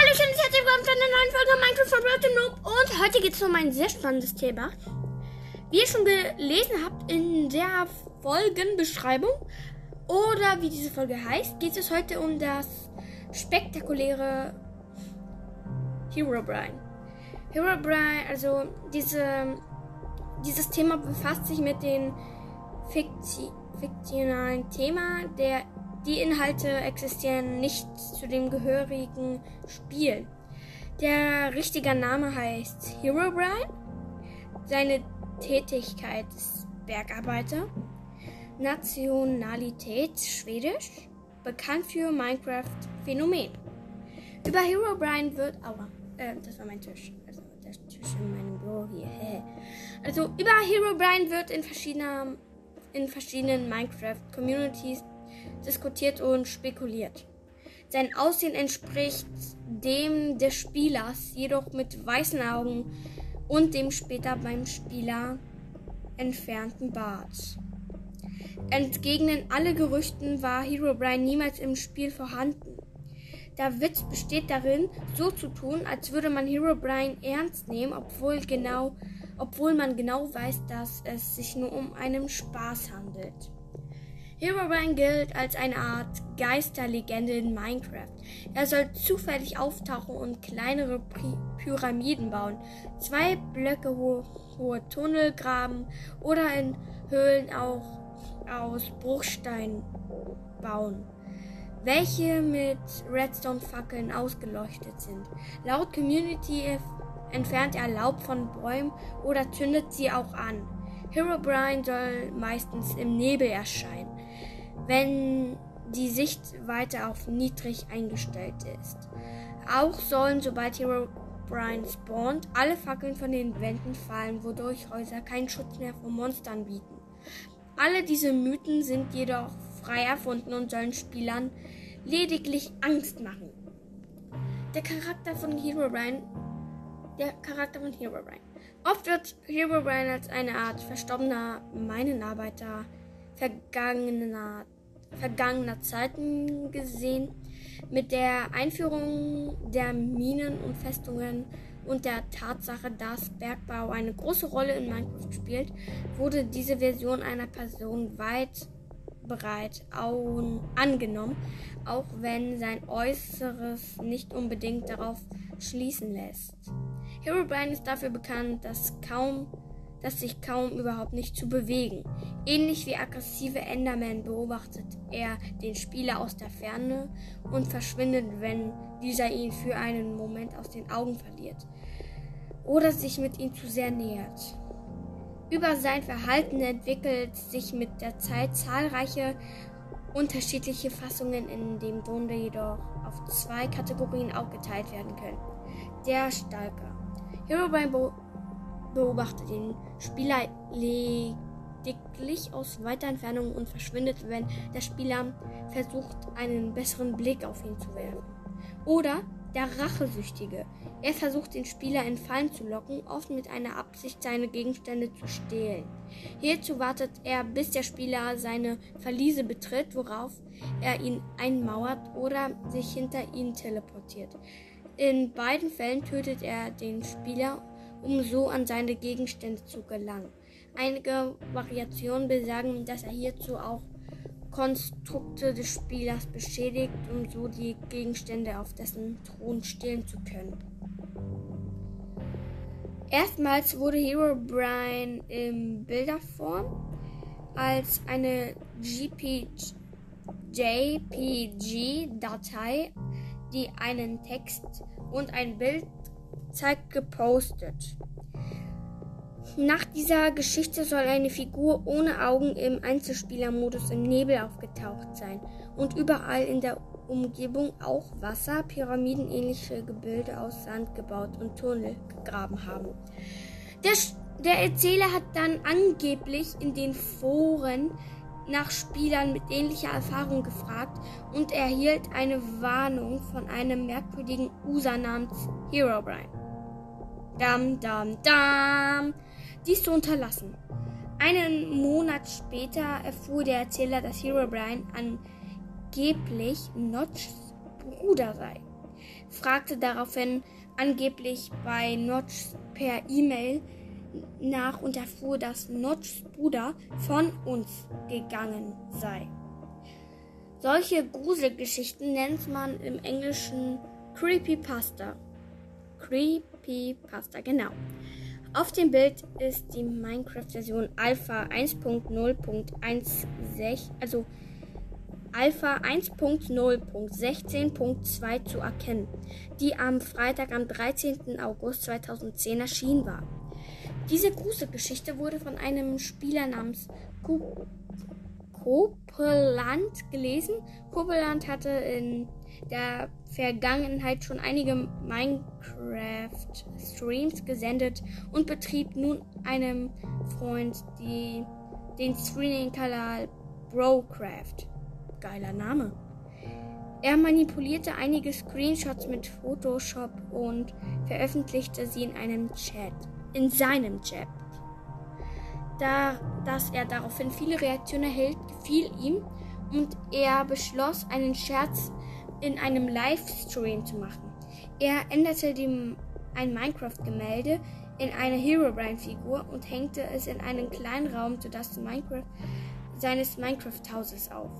Hallo, schön, herzlich willkommen zu einer neuen Folge Minecraft von Rotten Noob. Und heute geht es um ein sehr spannendes Thema. Wie ihr schon gelesen habt in der Folgenbeschreibung oder wie diese Folge heißt, geht es heute um das spektakuläre Herobrine. Herobrine, also diese, dieses Thema befasst sich mit dem Fikti fiktionalen Thema der die Inhalte existieren nicht zu dem gehörigen Spiel. Der richtige Name heißt Herobrine. Seine Tätigkeit ist Bergarbeiter. Nationalität Schwedisch. Bekannt für Minecraft Phänomen. Über Herobrine wird. Aua, äh, das war mein Tisch. Also der Tisch in meinem Büro hier. Also über Herobrine wird in verschiedenen, in verschiedenen Minecraft-Communities diskutiert und spekuliert. Sein Aussehen entspricht dem des Spielers, jedoch mit weißen Augen und dem später beim Spieler entfernten Bart. Entgegnen alle Gerüchten war Herobrine niemals im Spiel vorhanden. Der Witz besteht darin, so zu tun, als würde man Herobrine ernst nehmen, obwohl, genau, obwohl man genau weiß, dass es sich nur um einen Spaß handelt. Herobrine gilt als eine Art Geisterlegende in Minecraft. Er soll zufällig auftauchen und kleinere Pyramiden bauen, zwei Blöcke hohe, hohe Tunnel graben oder in Höhlen auch aus Bruchstein bauen, welche mit Redstone-Fackeln ausgeleuchtet sind. Laut Community entfernt er Laub von Bäumen oder zündet sie auch an. Herobrine soll meistens im Nebel erscheinen wenn die Sichtweite auf niedrig eingestellt ist. Auch sollen, sobald Hero Brian spawnt, alle Fackeln von den Wänden fallen, wodurch Häuser keinen Schutz mehr vor Monstern bieten. Alle diese Mythen sind jedoch frei erfunden und sollen Spielern lediglich Angst machen. Der Charakter von Herobrine der Charakter von Herobrine. Oft wird Herobrine als eine Art verstorbener Minenarbeiter vergangener vergangener Zeiten gesehen. Mit der Einführung der Minen und Festungen und der Tatsache, dass Bergbau eine große Rolle in Minecraft spielt, wurde diese Version einer Person weit bereit angenommen, auch wenn sein Äußeres nicht unbedingt darauf schließen lässt. Herobrine ist dafür bekannt, dass kaum dass sich kaum überhaupt nicht zu bewegen. Ähnlich wie aggressive Enderman beobachtet er den Spieler aus der Ferne und verschwindet, wenn dieser ihn für einen Moment aus den Augen verliert oder sich mit ihm zu sehr nähert. Über sein Verhalten entwickelt sich mit der Zeit zahlreiche unterschiedliche Fassungen, in dem Grunde jedoch auf zwei Kategorien aufgeteilt werden können. Der Stalker. Herobrine beobachtet den Spieler lediglich aus weiter Entfernung und verschwindet, wenn der Spieler versucht, einen besseren Blick auf ihn zu werfen. Oder der Rachesüchtige. Er versucht, den Spieler in Fallen zu locken, oft mit einer Absicht, seine Gegenstände zu stehlen. Hierzu wartet er, bis der Spieler seine Verliese betritt, worauf er ihn einmauert oder sich hinter ihn teleportiert. In beiden Fällen tötet er den Spieler um so an seine Gegenstände zu gelangen. Einige Variationen besagen, dass er hierzu auch Konstrukte des Spielers beschädigt, um so die Gegenstände auf dessen Thron stehlen zu können. Erstmals wurde Herobrine in Bilderform als eine JPG-Datei, die einen Text und ein Bild zeigt, gepostet. Nach dieser Geschichte soll eine Figur ohne Augen im Einzelspielermodus im Nebel aufgetaucht sein und überall in der Umgebung auch Wasser, pyramidenähnliche Gebilde aus Sand gebaut und Tunnel gegraben haben. Der, der Erzähler hat dann angeblich in den Foren nach Spielern mit ähnlicher Erfahrung gefragt und erhielt eine Warnung von einem merkwürdigen User namens Herobrine. Dam, dam, dam. Dies zu unterlassen. Einen Monat später erfuhr der Erzähler, dass Herobrine angeblich Notchs Bruder sei. fragte daraufhin angeblich bei Notch per E-Mail nach und erfuhr, dass Notchs Bruder von uns gegangen sei. Solche Gruselgeschichten nennt man im Englischen Creepypasta. Creepypasta, genau. Auf dem Bild ist die Minecraft-Version Alpha 1.0.16, also Alpha 1.0.16.2 zu erkennen, die am Freitag, am 13. August 2010 erschienen war. Diese Gruselgeschichte wurde von einem Spieler namens Copeland gelesen. Copeland hatte in der Vergangenheit schon einige Minecraft-Streams gesendet und betrieb nun einem Freund die, den Streaming-Kanal Brocraft. Geiler Name. Er manipulierte einige Screenshots mit Photoshop und veröffentlichte sie in einem Chat, in seinem Chat. Da, dass er daraufhin viele Reaktionen erhielt, fiel ihm und er beschloss, einen Scherz in einem Livestream zu machen. Er änderte dem ein Minecraft-Gemälde in eine Herobrine-Figur und hängte es in einen kleinen Raum sodass Minecraft, seines Minecraft-Hauses auf.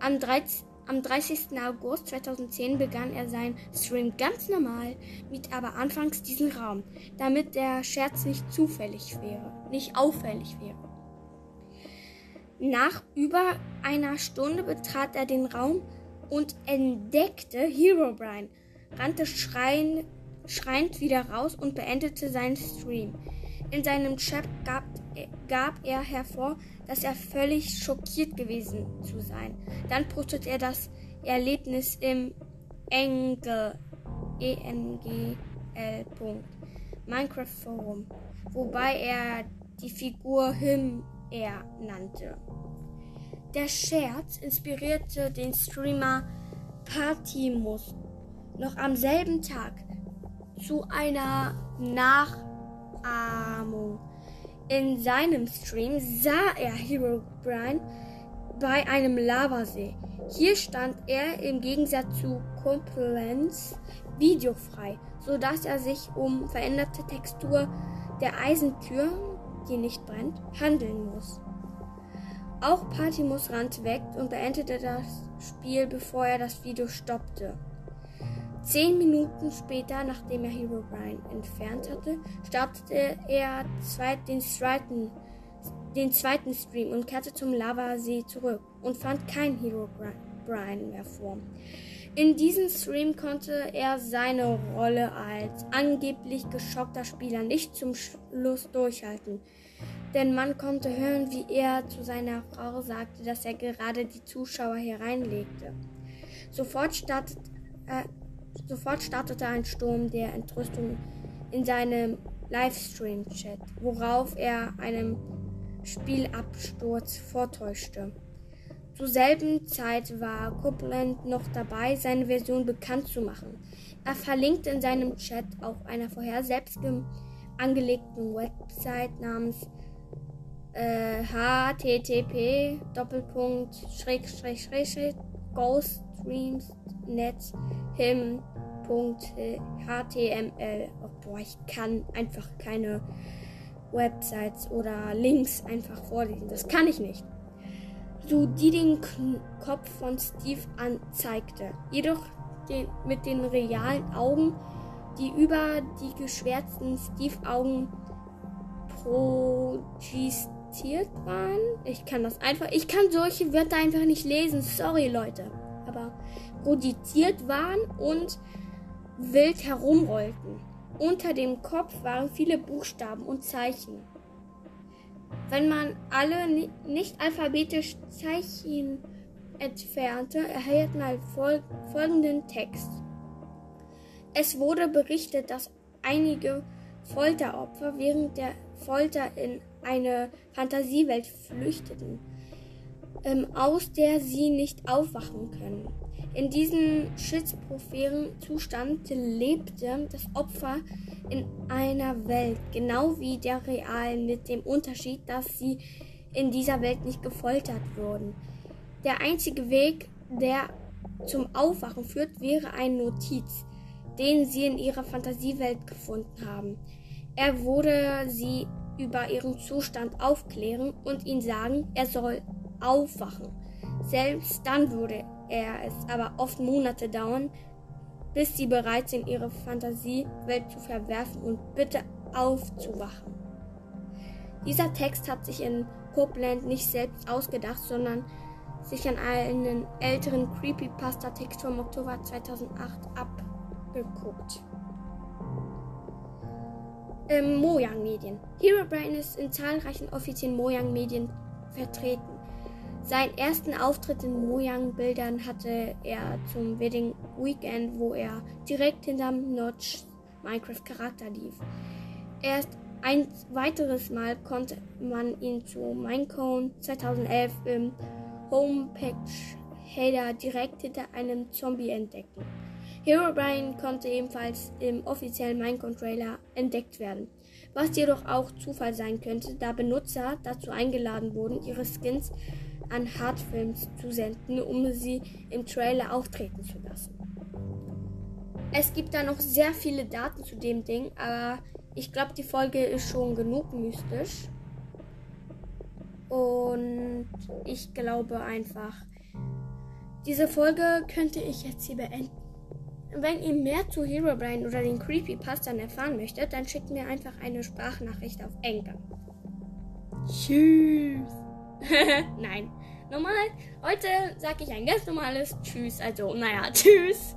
Am, 13, am 30. August 2010 begann er seinen Stream ganz normal, miet aber anfangs diesen Raum, damit der Scherz nicht zufällig wäre, nicht auffällig wäre. Nach über einer Stunde betrat er den Raum und entdeckte Herobrine, rannte schreien, schreiend wieder raus und beendete seinen Stream. In seinem Chat gab, gab er hervor, dass er völlig schockiert gewesen zu sein. Dann postete er das Erlebnis im Engel, E-N-G-L. Minecraft Forum, wobei er die Figur Him er nannte. Der Scherz inspirierte den Streamer Patimus noch am selben Tag zu einer Nachahmung. In seinem Stream sah er Hero Brian bei einem Lavasee. Hier stand er im Gegensatz zu Compliance videofrei, sodass er sich um veränderte Textur der Eisentür, die nicht brennt, handeln muss. Auch Patimus rannte weg und beendete das Spiel, bevor er das Video stoppte. Zehn Minuten später, nachdem er Hero Brian entfernt hatte, startete er den, zweiten, den zweiten Stream und kehrte zum Lavasee zurück und fand kein Hero Brian mehr vor. In diesem Stream konnte er seine Rolle als angeblich geschockter Spieler nicht zum Schluss durchhalten denn man konnte hören, wie er zu seiner Frau sagte, dass er gerade die Zuschauer hereinlegte. Sofort, startet, äh, sofort startete ein Sturm der Entrüstung in seinem Livestream-Chat, worauf er einen Spielabsturz vortäuschte. Zur selben Zeit war Copeland noch dabei, seine Version bekannt zu machen. Er verlinkte in seinem Chat auf einer vorher selbst angelegten Website namens äh, http Ghoststreams.net him HTML. Oh, boah, ich kann einfach keine Websites oder Links einfach vorlesen. Das kann ich nicht. So, die den Kopf von Steve anzeigte. Jedoch den, mit den realen Augen, die über die geschwärzten Steve-Augen projiziert waren. Ich kann das einfach. Ich kann solche Wörter einfach nicht lesen. Sorry, Leute. Aber rodiziert waren und wild herumrollten. Unter dem Kopf waren viele Buchstaben und Zeichen. Wenn man alle nicht alphabetisch Zeichen entfernte, erhält man fol folgenden Text. Es wurde berichtet, dass einige Folteropfer während der Folter in eine Fantasiewelt flüchteten, ähm, aus der sie nicht aufwachen können. In diesem schizopheren Zustand lebte das Opfer in einer Welt, genau wie der realen, mit dem Unterschied, dass sie in dieser Welt nicht gefoltert wurden. Der einzige Weg, der zum Aufwachen führt, wäre eine Notiz, den sie in ihrer Fantasiewelt gefunden haben. Er würde sie über ihren Zustand aufklären und ihnen sagen, er soll aufwachen. Selbst dann würde er es aber oft Monate dauern, bis sie bereit sind, ihre Fantasiewelt zu verwerfen und bitte aufzuwachen. Dieser Text hat sich in Copeland nicht selbst ausgedacht, sondern sich an einen älteren Creepypasta-Text vom Oktober 2008 abgeguckt. Ähm, Mojang-Medien. Herobrine ist in zahlreichen offiziellen Mojang-Medien vertreten. Seinen ersten Auftritt in Mojang-Bildern hatte er zum Wedding Weekend, wo er direkt hinterm Notch Minecraft-Charakter lief. Erst ein weiteres Mal konnte man ihn zu Minecon 2011 im Homepage-Header direkt hinter einem Zombie entdecken. Herobrine konnte ebenfalls im offiziellen Minecon-Trailer entdeckt werden, was jedoch auch Zufall sein könnte, da Benutzer dazu eingeladen wurden, ihre Skins an Hardfilms zu senden, um sie im Trailer auftreten zu lassen. Es gibt da noch sehr viele Daten zu dem Ding, aber ich glaube, die Folge ist schon genug mystisch. Und ich glaube einfach, diese Folge könnte ich jetzt hier beenden. Wenn ihr mehr zu Herobrine oder den Creepypastan erfahren möchtet, dann schickt mir einfach eine Sprachnachricht auf Enker. Tschüss. Nein. Normal. Heute sage ich ein ganz normales Tschüss. Also, naja, Tschüss.